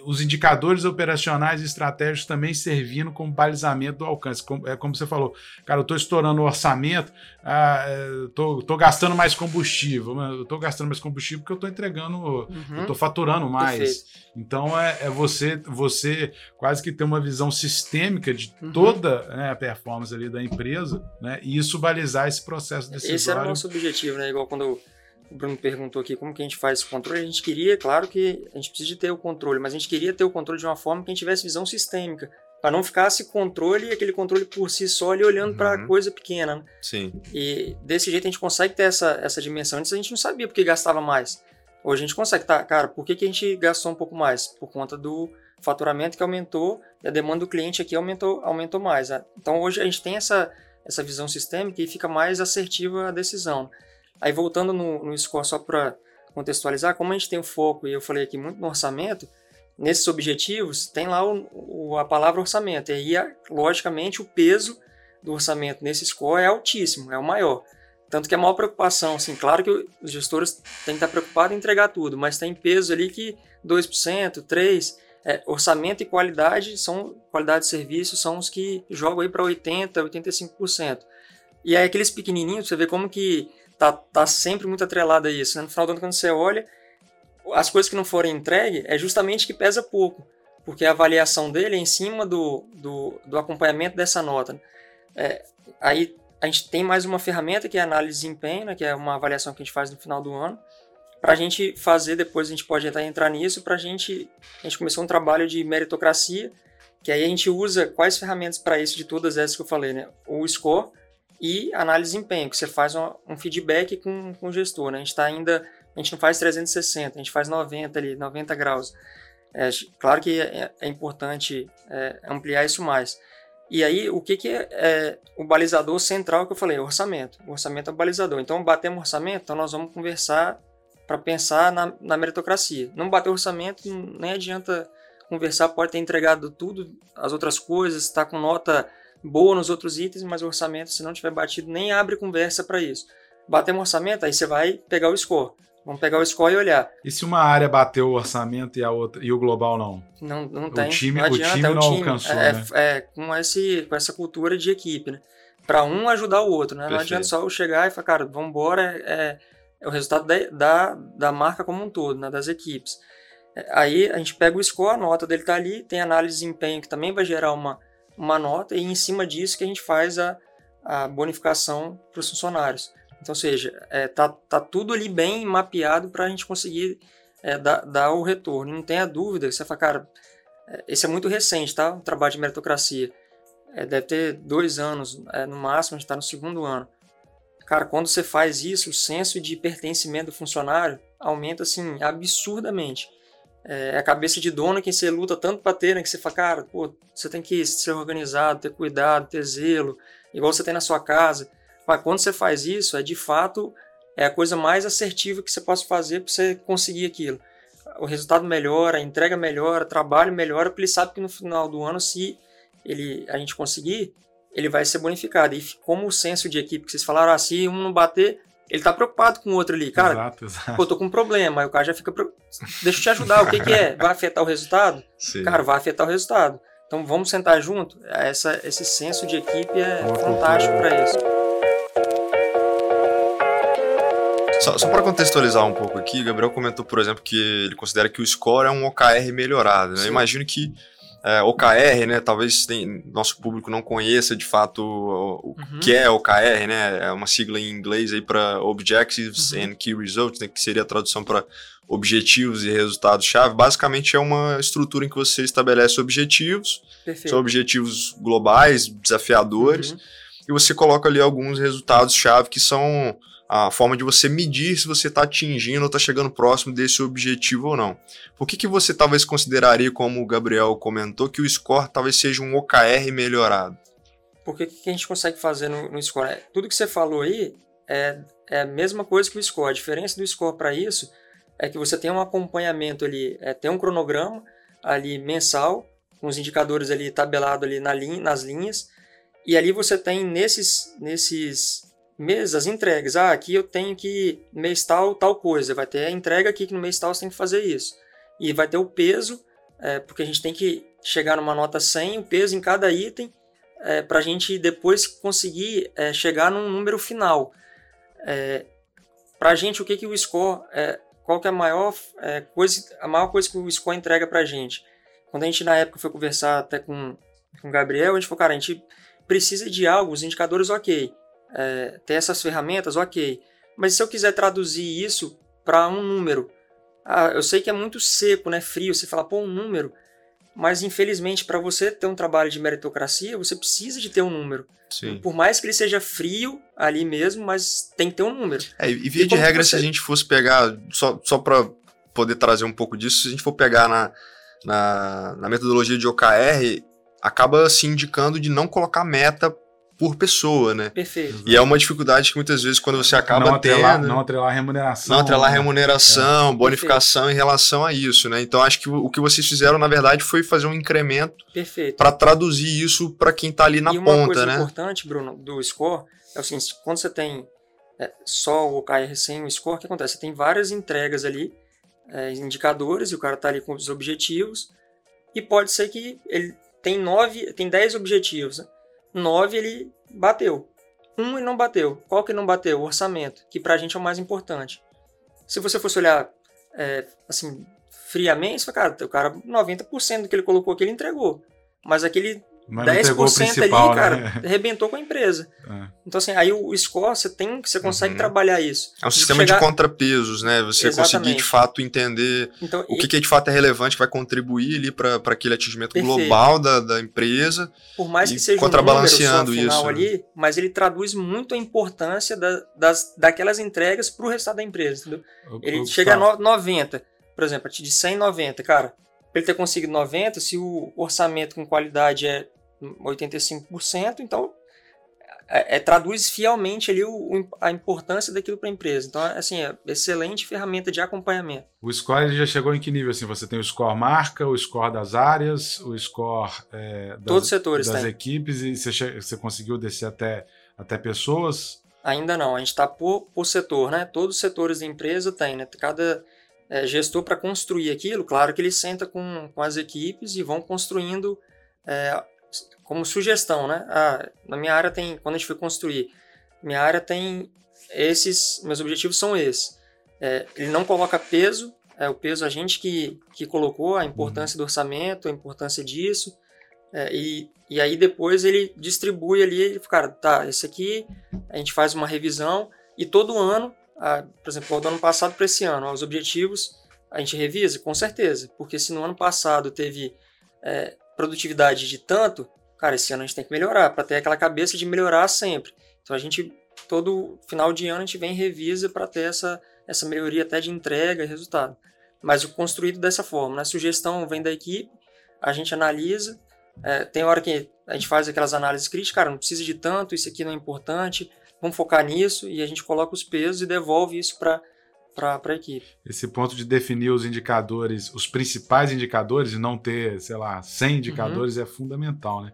Os indicadores operacionais e estratégicos também servindo como balizamento do alcance. Como, é como você falou, cara, eu estou estourando o orçamento, ah, estou é, gastando mais combustível, eu estou gastando mais combustível porque eu estou entregando, uhum. eu estou faturando mais. Perfeito. Então é, é, você, você quase que ter uma visão sistêmica de uhum. toda né, a performance ali da empresa, né? E isso balizar esse processo decisório. Esse era o nosso objetivo, né? Igual quando o Bruno perguntou aqui como que a gente faz esse controle, a gente queria, claro que a gente precisa de ter o controle, mas a gente queria ter o controle de uma forma que a gente tivesse visão sistêmica, para não ficar esse controle e aquele controle por si só ali olhando uhum. para coisa pequena. Né? Sim. E desse jeito a gente consegue ter essa, essa dimensão. Antes a gente não sabia porque gastava mais. Hoje a gente consegue, tá? Cara, por que, que a gente gastou um pouco mais? Por conta do faturamento que aumentou e a demanda do cliente aqui aumentou, aumentou mais. Né? Então hoje a gente tem essa essa visão sistêmica e fica mais assertiva a decisão. Aí voltando no, no score, só para contextualizar, como a gente tem o foco, e eu falei aqui muito no orçamento, nesses objetivos tem lá o, o, a palavra orçamento, e aí, logicamente, o peso do orçamento nesse score é altíssimo, é o maior. Tanto que a maior preocupação, assim, claro que os gestores têm que estar preocupados em entregar tudo, mas tem peso ali que 2%, 3%, é, orçamento e qualidade são qualidade de serviço são os que jogam aí para 80, 85%. E aí aqueles pequenininhos, você vê como que tá, tá sempre muito atrelado a isso. Né? No final do ano, quando você olha, as coisas que não forem entregues é justamente que pesa pouco, porque a avaliação dele é em cima do, do, do acompanhamento dessa nota. Né? É, aí a gente tem mais uma ferramenta que é a análise de desempenho, né? que é uma avaliação que a gente faz no final do ano, para a gente fazer, depois a gente pode entrar, nisso, para a gente, a gente começou um trabalho de meritocracia, que aí a gente usa quais ferramentas para isso de todas essas que eu falei, né? O score e análise de desempenho, que você faz um, um feedback com, com o gestor, né? A gente está ainda, a gente não faz 360, a gente faz 90 ali, 90 graus. É, claro que é, é importante é, ampliar isso mais. E aí, o que, que é, é, o balizador central que eu falei? O orçamento. O orçamento é o balizador. Então, batemos orçamento, então nós vamos conversar para pensar na, na, meritocracia. Não bater orçamento, nem adianta conversar, pode ter entregado tudo, as outras coisas, está com nota boa nos outros itens, mas o orçamento, se não tiver batido, nem abre conversa para isso. Bater um orçamento, aí você vai pegar o score. Vamos pegar o score e olhar. E se uma área bateu o orçamento e a outra e o global não? Não, não tem. O time, não adianta, o time é não time. alcançou, é, né? é, é, com, esse, com essa cultura de equipe, né? Para um ajudar o outro, né? Não adianta só eu chegar e falar, cara, vamos embora, é, é o resultado da, da, da marca como um todo, né, das equipes. É, aí a gente pega o score, a nota dele está ali, tem análise de desempenho que também vai gerar uma, uma nota, e em cima disso que a gente faz a, a bonificação para os funcionários. Então, ou seja, é, tá, tá tudo ali bem mapeado para a gente conseguir é, dar, dar o retorno. Não tenha dúvida, você fala, cara, é, esse é muito recente, tá? O trabalho de meritocracia. É, deve ter dois anos, é, no máximo, a gente está no segundo ano. Cara, quando você faz isso, o senso de pertencimento do funcionário aumenta assim absurdamente. É a cabeça de dono que você luta tanto para ter, né? Que você fala, cara, pô, você tem que ser organizado, ter cuidado, ter zelo, igual você tem na sua casa. Mas quando você faz isso, é de fato é a coisa mais assertiva que você possa fazer para você conseguir aquilo. O resultado melhora, a entrega melhora, o trabalho melhora, porque ele sabe que no final do ano, se ele, a gente conseguir, ele vai ser bonificado. E como o senso de equipe que vocês falaram, ah, se um não bater, ele tá preocupado com o outro ali. Cara, exato, exato. pô, tô com um problema. Aí o cara já fica. Deixa eu te ajudar, o que, que é? Vai afetar o resultado? Sim. Cara, vai afetar o resultado. Então vamos sentar junto. Essa, esse senso de equipe é fantástico para isso. Só, só para contextualizar um pouco aqui, Gabriel comentou, por exemplo, que ele considera que o score é um OKR melhorado. Né? Imagino que é, OKR, né? Talvez tem, nosso público não conheça de fato o, o uhum. que é OKR, né? É uma sigla em inglês aí para Objectives uhum. and Key Results, né? que seria a tradução para objetivos e resultados-chave. Basicamente é uma estrutura em que você estabelece objetivos, Perfeito. são objetivos globais, desafiadores, uhum. e você coloca ali alguns resultados-chave que são a forma de você medir se você está atingindo ou está chegando próximo desse objetivo ou não. Por que, que você talvez consideraria, como o Gabriel comentou, que o score talvez seja um OKR melhorado? Porque o que a gente consegue fazer no, no score? É, tudo que você falou aí é, é a mesma coisa que o score. A diferença do score para isso é que você tem um acompanhamento ali, é, tem um cronograma ali mensal, com os indicadores ali tabelado ali na linha, nas linhas, e ali você tem nesses, nesses mês, as entregas. Ah, aqui eu tenho que mês tal, tal coisa. Vai ter a entrega aqui que no mês tal você tem que fazer isso. E vai ter o peso, é, porque a gente tem que chegar numa nota 100, o peso em cada item, é, para a gente depois conseguir é, chegar num número final. É, para a gente, o que, que o score, é, qual que é a maior, é, coisa, a maior coisa que o score entrega para a gente? Quando a gente, na época, foi conversar até com, com o Gabriel, a gente falou, cara, a gente precisa de algo, os indicadores, ok é, ter essas ferramentas, ok. Mas se eu quiser traduzir isso para um número, ah, eu sei que é muito seco, né, frio, você fala, pô, um número. Mas infelizmente, para você ter um trabalho de meritocracia, você precisa de ter um número. Sim. Por mais que ele seja frio ali mesmo, mas tem que ter um número. É, e via e de regra, você... se a gente fosse pegar, só, só para poder trazer um pouco disso, se a gente for pegar na, na, na metodologia de OKR, acaba se indicando de não colocar meta por pessoa, né? Perfeito. E é uma dificuldade que muitas vezes quando você acaba não atrelar, tendo... Não atrelar remuneração. Não atrelar remuneração, é. bonificação Perfeito. em relação a isso, né? Então acho que o, que vocês fizeram, na verdade, foi fazer um incremento para traduzir isso para quem está ali na e ponta, né? uma coisa né? importante, Bruno, do score é o seguinte, quando você tem é, só o OKR sem o score, o que acontece? Você tem várias entregas ali, é, indicadores, e o cara está ali com os objetivos, e pode ser que ele tem nove, tem dez objetivos, né? 9 ele bateu. Um ele não bateu. Qual que não bateu? O orçamento, que pra gente é o mais importante. Se você fosse olhar é, assim, friamente, você fala, cara, o cara, 90% do que ele colocou aqui ele entregou. Mas aquele mas 10% ali, né? cara, arrebentou com a empresa. É. Então, assim, aí o score, você tem, você consegue uhum. trabalhar isso. É um sistema chegar... de contrapesos, né? Você Exatamente. conseguir, de fato, entender então, o que, e... que, de fato é relevante, que vai contribuir ali para aquele atingimento Perfeito. global da, da empresa. Por mais que seja contrabalanceando um número só final isso. ali, mas ele traduz muito a importância da, das, daquelas entregas para o restado da empresa, entendeu? Ele chega a 90, por exemplo, a de 100, 90, cara. Para ele ter conseguido 90, se o orçamento com qualidade é 85%, então é, é, traduz fielmente ali o, a importância daquilo para a empresa. Então, assim, é excelente ferramenta de acompanhamento. O score já chegou em que nível? Assim, você tem o score marca, o score das áreas, o score é, das, Todos os setores das tem. equipes e você, você conseguiu descer até, até pessoas? Ainda não, a gente está por, por setor, né? Todos os setores da empresa tem, né? Cada é, gestor para construir aquilo, claro que ele senta com, com as equipes e vão construindo é, como sugestão, né? Ah, na minha área tem, quando a gente foi construir, minha área tem esses, meus objetivos são esses. É, ele não coloca peso, é o peso a gente que, que colocou, a importância do orçamento, a importância disso, é, e, e aí depois ele distribui ali, ele cara, tá, esse aqui a gente faz uma revisão e todo ano, por exemplo, do ano passado para esse ano, os objetivos a gente revisa, com certeza, porque se no ano passado teve é, produtividade de tanto, cara, esse ano a gente tem que melhorar, para ter aquela cabeça de melhorar sempre. Então a gente, todo final de ano, a gente vem e revisa para ter essa, essa melhoria até de entrega e resultado. Mas o construído dessa forma, né? A sugestão vem da equipe, a gente analisa, é, tem hora que a gente faz aquelas análises críticas, cara, não precisa de tanto, isso aqui não é importante, vamos focar nisso, e a gente coloca os pesos e devolve isso para para a equipe. Esse ponto de definir os indicadores, os principais indicadores, e não ter, sei lá, 100 indicadores uhum. é fundamental, né?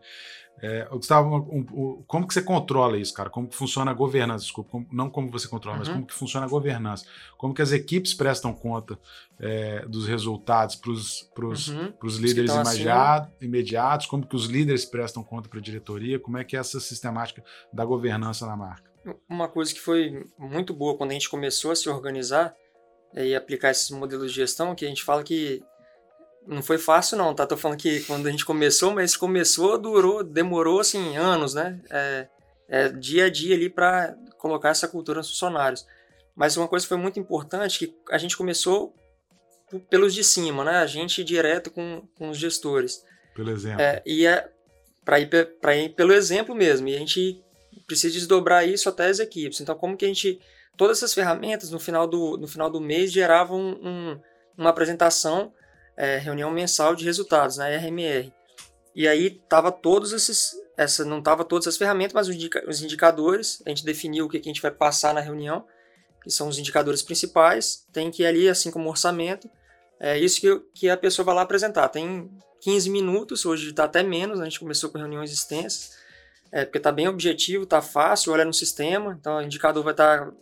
É, Gustavo, um, um, como que você controla isso, cara? Como que funciona a governança? Desculpa, como, não como você controla, uhum. mas como que funciona a governança? Como que as equipes prestam conta é, dos resultados para os uhum. líderes imediato, imediatos? Como que os líderes prestam conta para a diretoria? Como é que é essa sistemática da governança na marca? Uma coisa que foi muito boa quando a gente começou a se organizar e aplicar esses modelos de gestão, que a gente fala que não foi fácil não, tá? Tô falando que quando a gente começou, mas começou, durou, demorou assim anos, né? É, é dia a dia ali para colocar essa cultura nos funcionários. Mas uma coisa que foi muito importante que a gente começou pelos de cima, né? A gente direto com, com os gestores. Pelo exemplo. É, e é para ir, ir pelo exemplo mesmo. E a gente precisa desdobrar isso até as equipes. Então, como que a gente. Todas essas ferramentas no final do, no final do mês geravam um, uma apresentação é, reunião mensal de resultados, na né, RMR. E aí tava todos esses, essa não tava todas as ferramentas, mas os, indica, os indicadores. A gente definiu o que, que a gente vai passar na reunião, que são os indicadores principais. Tem que ir ali, assim como orçamento, é isso que, que a pessoa vai lá apresentar. Tem 15 minutos, hoje está até menos, né? a gente começou com reuniões extensas, é, porque está bem objetivo, está fácil, olha no sistema, então o indicador vai estar tá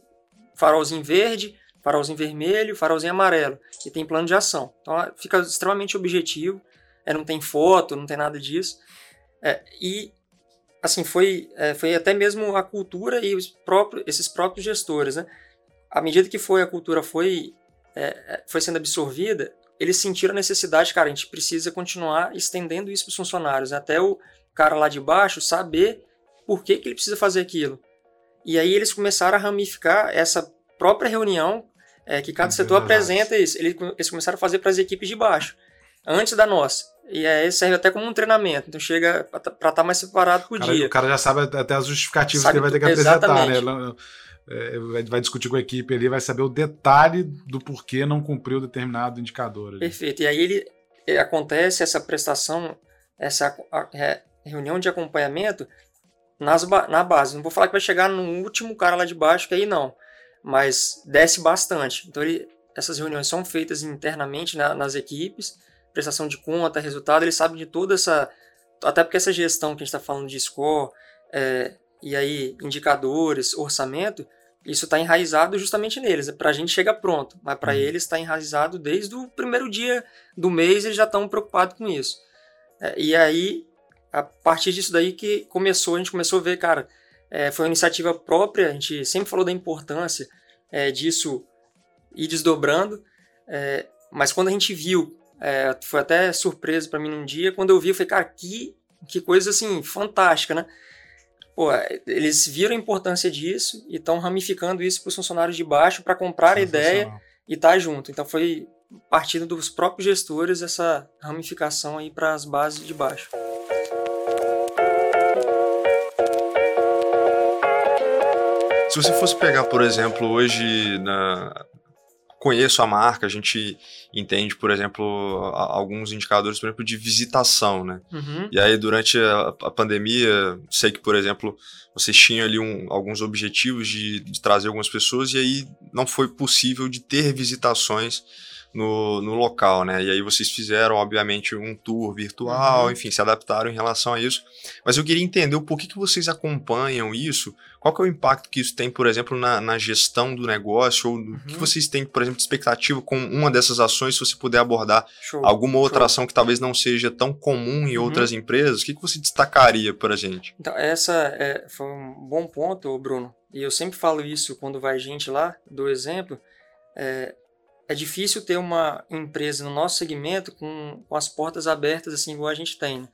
farolzinho verde, farolzinho vermelho, farolzinho amarelo, e tem plano de ação. Então fica extremamente objetivo, é, não tem foto, não tem nada disso. É, e assim foi, é, foi até mesmo a cultura e os próprios, esses próprios gestores, né? À medida que foi a cultura foi é, é, foi sendo absorvida, eles sentiram a necessidade, cara, a gente precisa continuar estendendo isso para os funcionários, né? até o cara lá de baixo saber por que, que ele precisa fazer aquilo. E aí eles começaram a ramificar essa própria reunião é que cada setor apresenta isso. Eles começaram a fazer para as equipes de baixo, antes da nossa. E aí serve até como um treinamento. Então chega para estar tá mais separado por dia. O cara já sabe até as justificativas sabe que ele vai ter que apresentar, né? É, vai discutir com a equipe ali, vai saber o detalhe do porquê não cumpriu determinado indicador. Ali. Perfeito. E aí ele acontece essa prestação, essa é, reunião de acompanhamento nas, na base. Não vou falar que vai chegar no último cara lá de baixo, que aí não mas desce bastante. Então, ele, essas reuniões são feitas internamente na, nas equipes, prestação de conta, resultado, eles sabem de toda essa. Até porque essa gestão que a gente está falando de score, é, e aí indicadores, orçamento, isso está enraizado justamente neles. Para a gente chega pronto, mas para uhum. eles está enraizado desde o primeiro dia do mês, eles já estão preocupados com isso. É, e aí, a partir disso daí que começou, a gente começou a ver, cara, é, foi uma iniciativa própria, a gente sempre falou da importância é, disso ir desdobrando, é, mas quando a gente viu, é, foi até surpresa para mim num dia, quando eu vi, eu falei, cara, que, que coisa assim, fantástica, né? Pô, eles viram a importância disso e estão ramificando isso para os funcionários de baixo para comprar a ideia e estar tá junto. Então foi partindo dos próprios gestores essa ramificação aí para as bases de baixo. Se você fosse pegar, por exemplo, hoje na conheço a marca, a gente entende, por exemplo, alguns indicadores, por exemplo, de visitação, né? Uhum. E aí, durante a, a, pandemia, sei que, por exemplo, vocês tinham ali um, alguns objetivos de, de, trazer algumas pessoas e aí não foi possível de ter visitações no, no local, né? E aí vocês fizeram, obviamente, um tour virtual, uhum. enfim, se adaptaram em relação a isso. Mas eu queria entender o porquê que vocês acompanham isso, qual que é o impacto que isso tem, por exemplo, na, na gestão do negócio, ou uhum. o que vocês têm, por exemplo, de expectativa com uma dessas ações, se você puder abordar Show. alguma outra Show. ação que talvez não seja tão comum em uhum. outras empresas, o que, que você destacaria para a gente? Então, essa é, foi um bom ponto, Bruno, e eu sempre falo isso quando vai gente lá, do exemplo, é, é difícil ter uma empresa no nosso segmento com, com as portas abertas assim igual a gente tem. Né?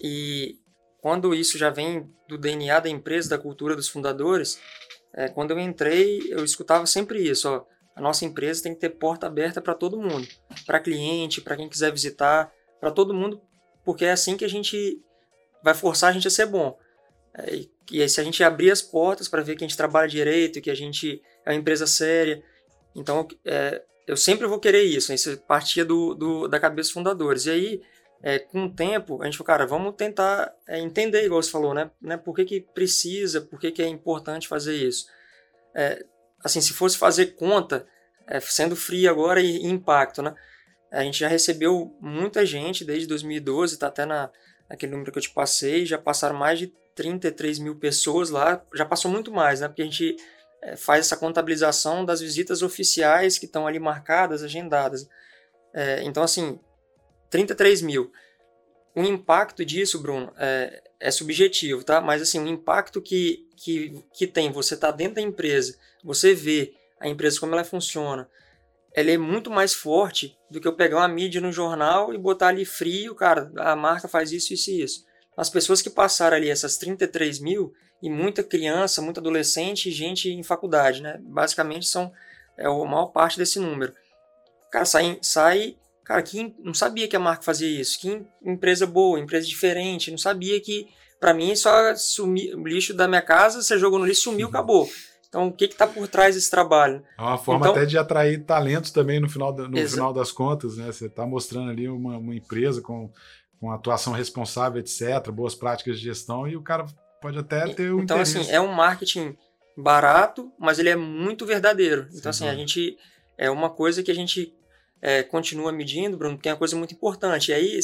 E quando isso já vem do DNA da empresa, da cultura dos fundadores, é, quando eu entrei, eu escutava sempre isso. Ó, a nossa empresa tem que ter porta aberta para todo mundo, para cliente, para quem quiser visitar, para todo mundo, porque é assim que a gente vai forçar a gente a ser bom. É, e, e se a gente abrir as portas para ver que a gente trabalha direito, que a gente é uma empresa séria, então, é, eu sempre vou querer isso. Isso partia do, do, da cabeça dos fundadores. E aí, é, com o tempo, a gente falou, cara, vamos tentar é, entender, igual você falou, né? né? Por que, que precisa, por que, que é importante fazer isso. É, assim, se fosse fazer conta, é, sendo frio agora e, e, impacto, né? A gente já recebeu muita gente desde 2012, está até na, aquele número que eu te passei, já passaram mais de 33 mil pessoas lá, já passou muito mais, né? Porque a gente faz essa contabilização das visitas oficiais que estão ali marcadas, agendadas. É, então, assim, 33 mil. O impacto disso, Bruno, é, é, subjetivo, tá? Mas, assim, o impacto que, que, que tem, você tá dentro da empresa, você vê a empresa como ela funciona, ela é muito mais forte do que eu pegar uma mídia no jornal e botar ali frio, cara, a marca faz isso, isso e isso. As pessoas que passaram ali, essas 33 mil, e muita criança, muito adolescente e gente em faculdade, né? Basicamente são é, a maior parte desse número. Cara, sai, sai cara, que não sabia que a marca fazia isso, que empresa boa, empresa diferente, não sabia que, para mim, só sumir o lixo da minha casa, você jogou no lixo, sumiu, uhum. acabou. Então, o que está por trás desse trabalho? É uma forma então, até de atrair talentos também no final, no final das contas, né? Você está mostrando ali uma, uma empresa com, com atuação responsável, etc., boas práticas de gestão, e o cara pode até ter um Então, interesse. assim, é um marketing barato, mas ele é muito verdadeiro. Então, Sim, assim, a gente... É uma coisa que a gente é, continua medindo, Bruno, que é uma coisa muito importante. E aí,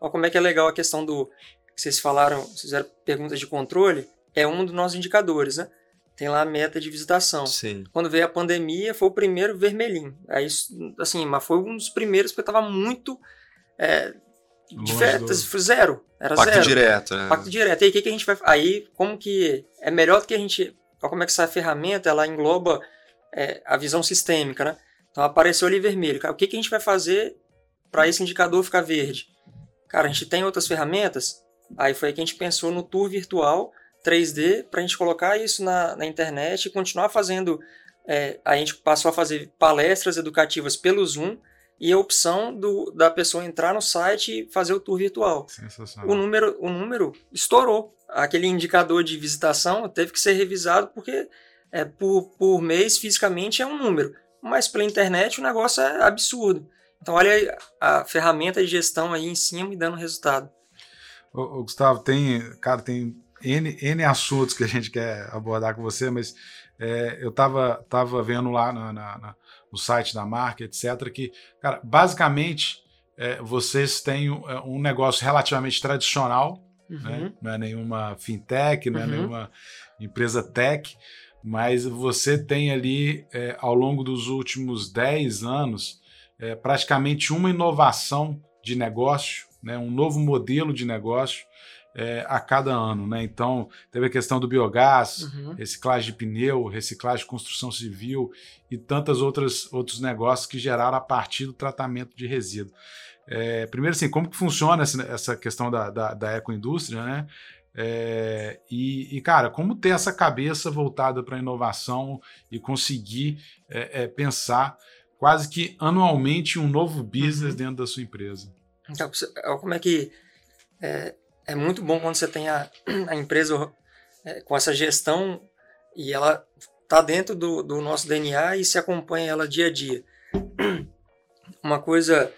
olha como é que é legal a questão do... Vocês falaram, vocês fizeram perguntas de controle, é um dos nossos indicadores, né? Tem lá a meta de visitação. Sim. Quando veio a pandemia, foi o primeiro vermelhinho. Aí, assim, mas foi um dos primeiros porque estava muito... É, diferente, zero. Era Pacto zero. direto, né? Pacto direto. E aí, o que, que a gente vai. Aí, como que. É melhor do que a gente. Olha como é que essa ferramenta ela engloba é, a visão sistêmica, né? Então apareceu ali vermelho. O que, que a gente vai fazer para esse indicador ficar verde? Cara, a gente tem outras ferramentas. Aí foi aí que a gente pensou no tour virtual 3D para a gente colocar isso na, na internet e continuar fazendo. É, a gente passou a fazer palestras educativas pelo Zoom e a opção do, da pessoa entrar no site e fazer o tour virtual. Sensacional. O número, o número estourou. Aquele indicador de visitação teve que ser revisado porque é, por, por mês fisicamente é um número, mas pela internet o negócio é absurdo. Então olha a, ferramenta de gestão aí em cima e dando resultado. Ô, ô, Gustavo, tem, cara, tem N, N assuntos que a gente quer abordar com você, mas é, eu estava tava vendo lá na, na, na no site da marca, etc. Que, cara, basicamente é, vocês têm um, é, um, negócio relativamente tradicional, uhum. né? não é nenhuma fintech, não é uhum. nenhuma empresa tech, mas você tem ali, é, ao longo dos últimos 10 anos, é, praticamente uma inovação de negócio, né? um novo modelo de negócio é, a cada ano, né? Então, teve a questão do biogás, uhum. reciclagem de pneu, reciclagem de construção civil e tantas outras outros negócios que geraram a partir do tratamento de resíduo. É, primeiro, assim, como que funciona essa, essa questão da, da, da ecoindústria, né? É, e, e, cara, como ter essa cabeça voltada para a inovação e conseguir é, é, pensar quase que anualmente um novo business uhum. dentro da sua empresa? Então, como é que é, muito bom quando você tem a, a empresa é, com essa gestão e ela está dentro do, do nosso DNA e se acompanha ela dia a dia. Uma coisa,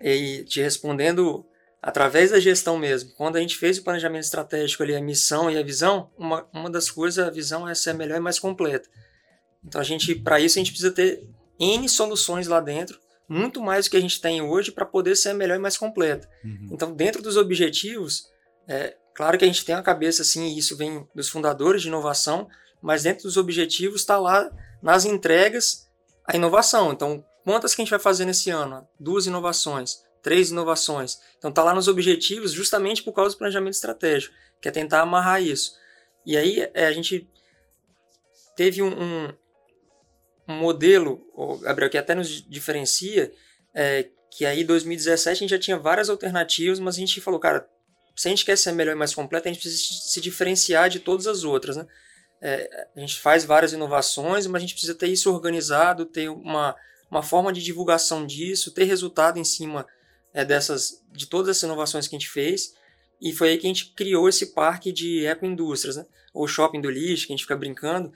e te respondendo através da gestão mesmo, quando a gente fez o planejamento estratégico ali, a missão e a visão, uma, uma das coisas, a visão é ser melhor e mais completa. Então a gente, para isso, a gente precisa ter N soluções lá dentro, muito mais do que a gente tem hoje para poder ser melhor e mais completa. Uhum. Então, dentro dos objetivos, é, claro que a gente tem a cabeça assim, e isso vem dos fundadores de inovação, mas dentro dos objetivos está lá nas entregas a inovação. Então, quantas que a gente vai fazer nesse ano? Duas inovações, três inovações. Então, está lá nos objetivos justamente por causa do planejamento estratégico, que é tentar amarrar isso. E aí é, a gente teve um, um, um modelo, Gabriel, que até nos diferencia, é, que aí em 2017 a gente já tinha várias alternativas, mas a gente falou, cara, se a gente quer ser melhor e mais completo, a gente precisa se diferenciar de todas as outras. Né? É, a gente faz várias inovações, mas a gente precisa ter isso organizado, ter uma, uma forma de divulgação disso, ter resultado em cima é, dessas, de todas essas inovações que a gente fez. E foi aí que a gente criou esse parque de ecoindústrias, né? ou shopping do lixo, que a gente fica brincando.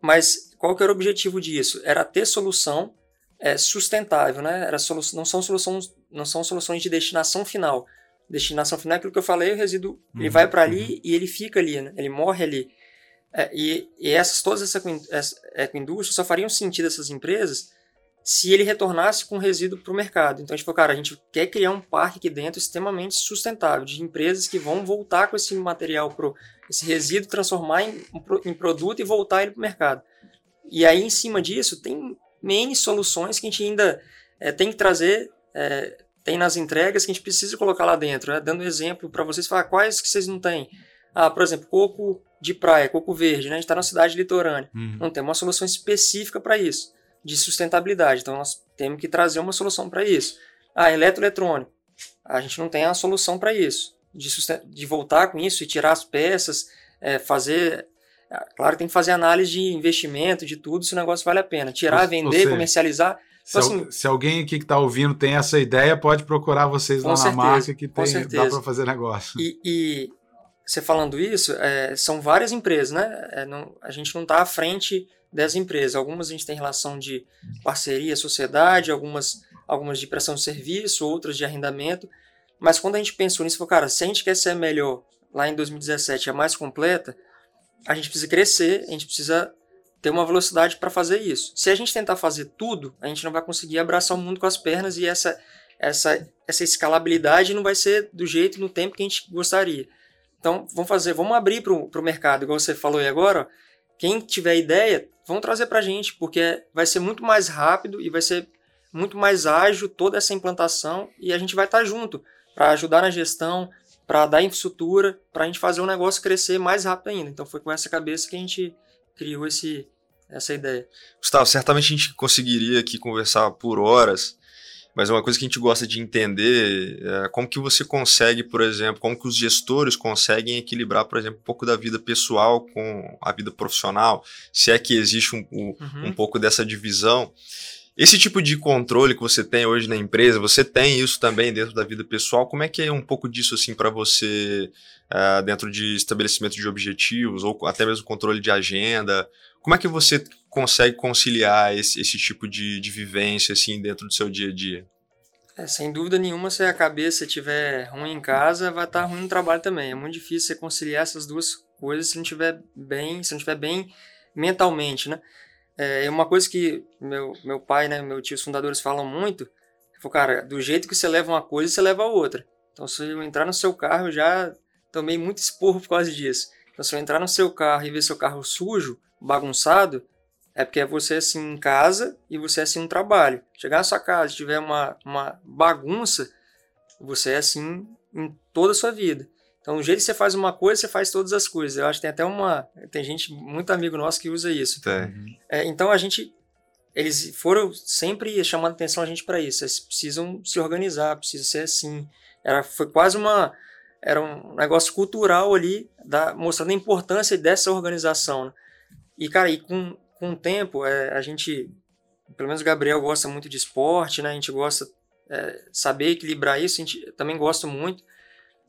Mas qual que era o objetivo disso? Era ter solução é, sustentável, né? Era solu não, são soluções, não são soluções de destinação final, destinação final aquilo que eu falei, o resíduo uhum, ele vai para ali uhum. e ele fica ali, né? ele morre ali. É, e, e, essas todas essas ecoindústrias só fariam sentido essas empresas se ele retornasse com resíduo para o mercado. Então a gente falou, cara, a gente quer criar um parque aqui dentro extremamente sustentável, de empresas que vão voltar com esse material, pro, esse resíduo, transformar em, em produto e voltar ele para o mercado. E aí, em cima disso, tem N soluções que a gente ainda é, tem que trazer, é, tem nas entregas que a gente precisa colocar lá dentro. Né? Dando exemplo para vocês, falar quais que vocês não têm. Ah, por exemplo, coco de praia, coco verde, né? a gente está na cidade litorânea. Uhum. Não tem uma solução específica para isso, de sustentabilidade. Então, nós temos que trazer uma solução para isso. Ah, eletroeletrônico. A gente não tem a solução para isso. De, de voltar com isso e tirar as peças, é, fazer Claro que tem que fazer análise de investimento, de tudo, se o negócio vale a pena. Tirar, ou, vender, ou comercializar. Se, então, assim, se, alguém aqui que está ouvindo tem essa ideia, pode procurar vocês lá certeza, na marca que tem, dá para fazer negócio. E, e, você falando isso, é, são várias empresas, né? É, não, a gente não está à frente das empresas. Algumas a gente tem relação de parceria, sociedade, algumas, algumas de prestação de serviço, outras de arrendamento. Mas quando a gente pensou nisso, falou, cara, se a gente quer ser melhor lá em 2017, a mais completa, a gente precisa crescer, a gente precisa ter uma velocidade para fazer isso. Se a gente tentar fazer tudo, a gente não vai conseguir abraçar o mundo com as pernas e essa essa essa escalabilidade não vai ser do jeito no tempo que a gente gostaria. Então, vamos fazer, vamos abrir para o mercado, igual você falou aí agora. Ó, quem tiver ideia, vão trazer para a gente, porque vai ser muito mais rápido e vai ser muito mais ágil toda essa implantação e a gente vai estar tá junto para ajudar na gestão, para dar infraestrutura, para a gente fazer o negócio crescer mais rápido ainda. Então foi com essa cabeça que a gente criou esse, essa ideia. Gustavo, certamente a gente conseguiria aqui conversar por horas, mas uma coisa que a gente gosta de entender é como que você consegue, por exemplo, como que os gestores conseguem equilibrar, por exemplo, um pouco da vida pessoal com a vida profissional, se é que existe um, um, uhum. um pouco dessa divisão. Esse tipo de controle que você tem hoje na empresa, você tem isso também dentro da vida pessoal? Como é que é um pouco disso assim para você uh, dentro de estabelecimento de objetivos ou até mesmo controle de agenda? Como é que você consegue conciliar esse, esse tipo de, de vivência assim dentro do seu dia a dia? É, sem dúvida nenhuma, se a cabeça estiver ruim em casa, vai estar ruim no trabalho também. É muito difícil você conciliar essas duas coisas se não estiver bem, se não estiver bem mentalmente, né? É uma coisa que meu, meu pai, né, meu tio, os fundadores falam muito, é, cara, do jeito que você leva uma coisa, você leva a outra. Então, se eu entrar no seu carro, eu já tomei muito esporro por causa disso. Então, se eu entrar no seu carro e ver seu carro sujo, bagunçado, é porque é você assim em casa e você é assim no trabalho. Chegar na sua casa e tiver uma, uma bagunça, você é assim em toda a sua vida. Então, o jeito que você faz uma coisa, você faz todas as coisas. Eu acho que tem até uma. Tem gente, muito amigo nosso, que usa isso. É, então, a gente. Eles foram sempre chamando atenção a gente para isso. Eles precisam se organizar, precisam ser assim. Era, foi quase uma. Era um negócio cultural ali, da, mostrando a importância dessa organização. Né? E, cara, e com, com o tempo, é, a gente. Pelo menos o Gabriel gosta muito de esporte, né? A gente gosta é, saber equilibrar isso, a gente também gosta muito.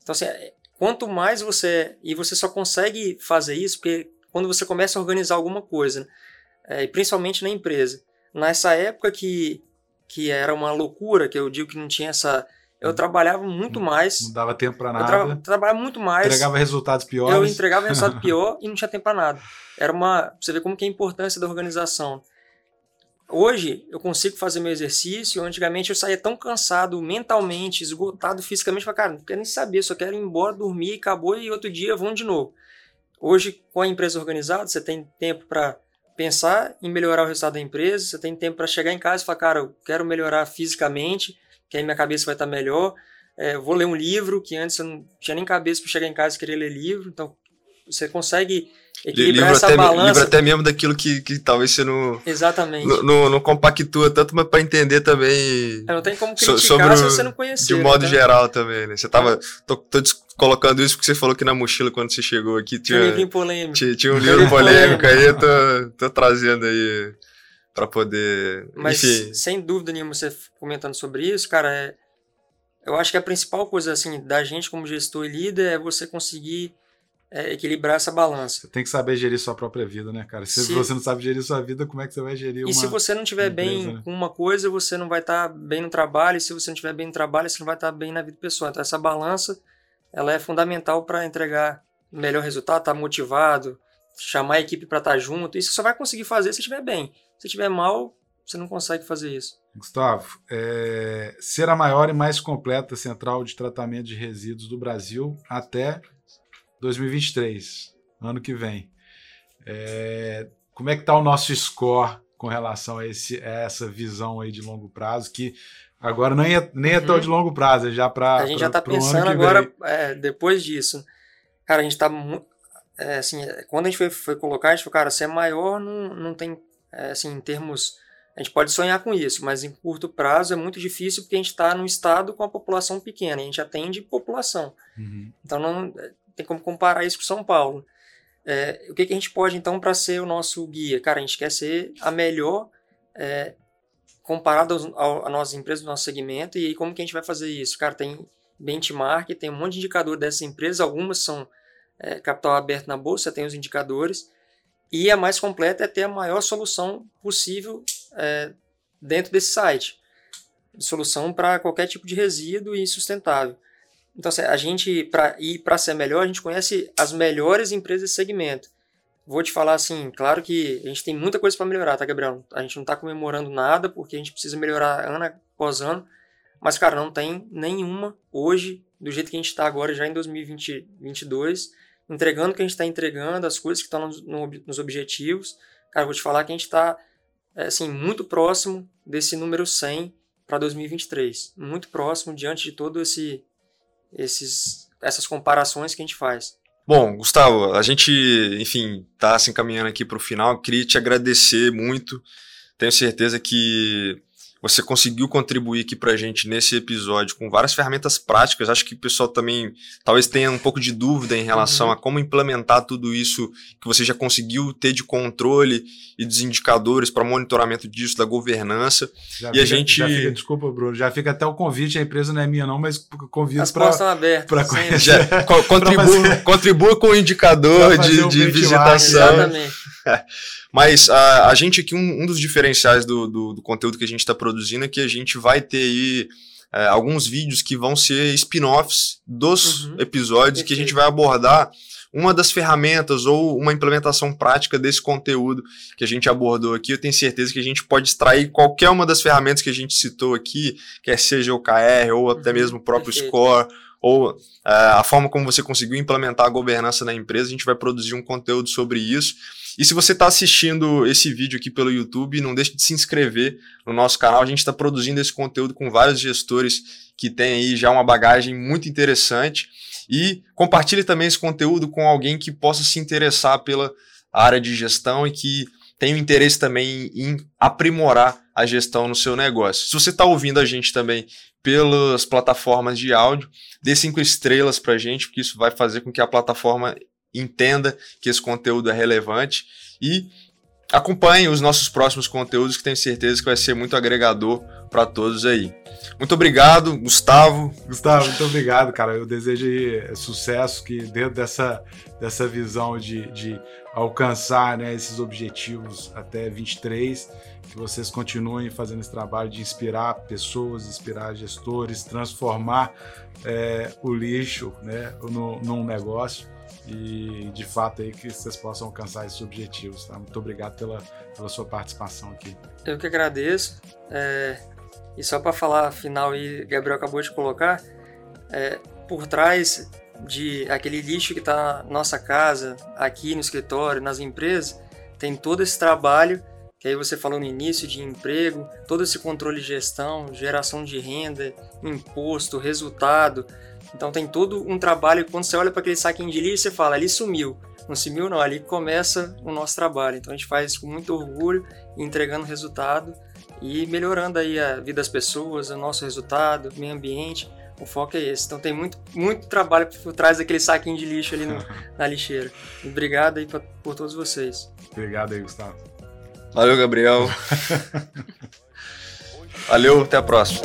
Então, assim, é, Quanto mais você. E você só consegue fazer isso porque quando você começa a organizar alguma coisa, né? é, principalmente na empresa. Nessa época que, que era uma loucura, que eu digo que não tinha essa. Eu hum. trabalhava muito mais. Não dava tempo para nada. Eu tra trabalhava muito mais. Entregava resultados piores. Eu entregava resultado pior e não tinha tempo para nada. Era uma. Você vê como que é a importância da organização. Hoje eu consigo fazer meu exercício. Antigamente eu saía tão cansado mentalmente, esgotado fisicamente, falei, cara, não quero nem saber, só quero ir embora, dormir, acabou e outro dia vamos de novo. Hoje, com a empresa organizada, você tem tempo para pensar em melhorar o resultado da empresa, você tem tempo para chegar em casa e falar, cara, eu quero melhorar fisicamente, que aí minha cabeça vai estar melhor. É, vou ler um livro, que antes eu não tinha nem cabeça para chegar em casa e querer ler livro. Então, você consegue equilibrar livro essa até, balança. Livro até mesmo daquilo que, que talvez você não. Exatamente. Não, não, compactua tanto, mas para entender também. É, não tem como criticar sobre se você não conhecer. De um modo tá? geral também, né? Você tava. Tô, tô colocando isso porque você falou que na mochila, quando você chegou aqui, tinha. Um livro polêmico. Tinha, tinha um livro polêmico aí, eu tô, tô trazendo aí para poder. Mas, Enfim. sem dúvida nenhuma, você comentando sobre isso, cara, é. Eu acho que a principal coisa, assim, da gente como gestor e líder é você conseguir é, equilibrar essa balança. Você tem que saber gerir sua própria vida, né, cara? Se, se, você não sabe gerir sua vida, como é que você vai gerir uma E se você não estiver bem né? com uma coisa, você não vai estar tá bem no trabalho, e se você não estiver bem no trabalho, você não vai estar tá bem na vida pessoal. Então essa balança, ela é fundamental para entregar melhor resultado, estar tá motivado, chamar a equipe para estar tá junto. Isso você só vai conseguir fazer se estiver bem. Se estiver mal, você não consegue fazer isso. Gustavo, é, ser a maior e mais completa central de tratamento de resíduos do Brasil até 2023, ano que vem. É, como é que está o nosso score com relação a, esse, a, essa visão aí de longo prazo, que agora nem é, nem é tão uhum. de longo prazo, é já para A gente pra, já está pensando agora, é, depois disso. Cara, a gente está... É, assim, quando a gente foi, foi colocar, a gente falou, cara, ser maior não, não tem, é, assim, em termos a gente pode sonhar com isso, mas em curto prazo é muito difícil porque a gente está num estado com a população pequena, a gente atende população. Uhum. Então não é, tem como comparar isso com São Paulo. É, o que, que, a gente pode então para ser o nosso guia? Cara, a gente quer ser a melhor é, comparado às nossas empresas, do nosso segmento, e como que a gente vai fazer isso? Cara, tem benchmark, tem um monte de indicador dessas empresas, algumas são é, capital aberto na bolsa, tem os indicadores, e a mais completa é ter a maior solução possível é, dentro desse site. Solução para qualquer tipo de resíduo e sustentável. Então, assim, a gente, para ir para ser melhor, a gente conhece as melhores empresas desse segmento. Vou te falar assim, claro que a gente tem muita coisa para melhorar, tá, Gabriel? A gente não está comemorando nada, porque a gente precisa melhorar ano após ano. Mas, cara, não tem nenhuma hoje, do jeito que a gente está agora, já em 2022, entregando o que a gente está entregando, as coisas que estão nos, nos objetivos. Cara, vou te falar que a gente está é, assim, muito próximo desse número 100 para 2023. Muito próximo diante de todo esse esses essas comparações que a gente faz. Bom, Gustavo, a gente, enfim, está se encaminhando aqui para o final. Queria te agradecer muito. Tenho certeza que você conseguiu contribuir aqui para a gente nesse episódio com várias ferramentas práticas. Acho que o pessoal também talvez tenha um pouco de dúvida em relação uhum. a como implementar tudo isso que você já conseguiu ter de controle e dos indicadores para monitoramento disso, da governança. Já e fica, a gente. Fica, desculpa, Bruno, já fica até o convite, a empresa não é minha, não, mas convido para. Para conhecer. contribua, fazer... contribua com o indicador de, de visitação. Exatamente. Mas a, a gente aqui, um, um dos diferenciais do, do, do, conteúdo que a gente está produzindo é que a gente vai ter aí é, alguns vídeos que vão ser spin-offs dos uhum. episódios Perfeito. que a gente vai abordar uma das ferramentas ou uma implementação prática desse conteúdo que a gente abordou aqui. Eu tenho certeza que a gente pode extrair qualquer uma das ferramentas que a gente citou aqui, quer seja o KR ou até uhum. mesmo o próprio Perfeito. Score ou uh, a forma como você conseguiu implementar a governança na empresa, a gente vai produzir um conteúdo sobre isso. E se você está assistindo esse vídeo aqui pelo YouTube, não deixe de se inscrever no nosso canal. A gente está produzindo esse conteúdo com vários gestores que têm aí já uma bagagem muito interessante. E compartilhe também esse conteúdo com alguém que possa se interessar pela área de gestão e que tenha interesse também em aprimorar a gestão no seu negócio. Se você está ouvindo a gente também pelas plataformas de áudio, dê cinco estrelas para a gente, porque isso vai fazer com que a plataforma entenda que esse conteúdo é relevante e acompanhe os nossos próximos conteúdos, que tenho certeza que vai ser muito agregador para todos aí. Muito obrigado, Gustavo. Gustavo, muito obrigado, cara. Eu desejo sucesso, que dentro dessa, dessa visão de, de alcançar né, esses objetivos até 23, que vocês continuem fazendo esse trabalho de inspirar pessoas, inspirar gestores, transformar é, o lixo né, num negócio e de fato aí que vocês possam alcançar esses objetivos. Tá? Muito obrigado pela, pela sua participação aqui. Eu que agradeço. É, e só para falar final aí, Gabriel acabou de colocar, é, por trás de aquele lixo que está na nossa casa, aqui no escritório, nas empresas, tem todo esse trabalho que aí você falou no início de emprego, todo esse controle de gestão, geração de renda, imposto, resultado. Então tem todo um trabalho quando você olha para aquele saquinho de lixo, você fala, ali sumiu. Não sumiu não, ali começa o nosso trabalho. Então a gente faz isso com muito orgulho, entregando resultado e melhorando aí a vida das pessoas, o nosso resultado, o meio ambiente. O foco é esse. Então tem muito, muito trabalho por trás daquele saquinho de lixo ali no, na lixeira. Obrigado aí pra, por todos vocês. Obrigado aí, Gustavo. Valeu, Gabriel. Valeu, até a próxima.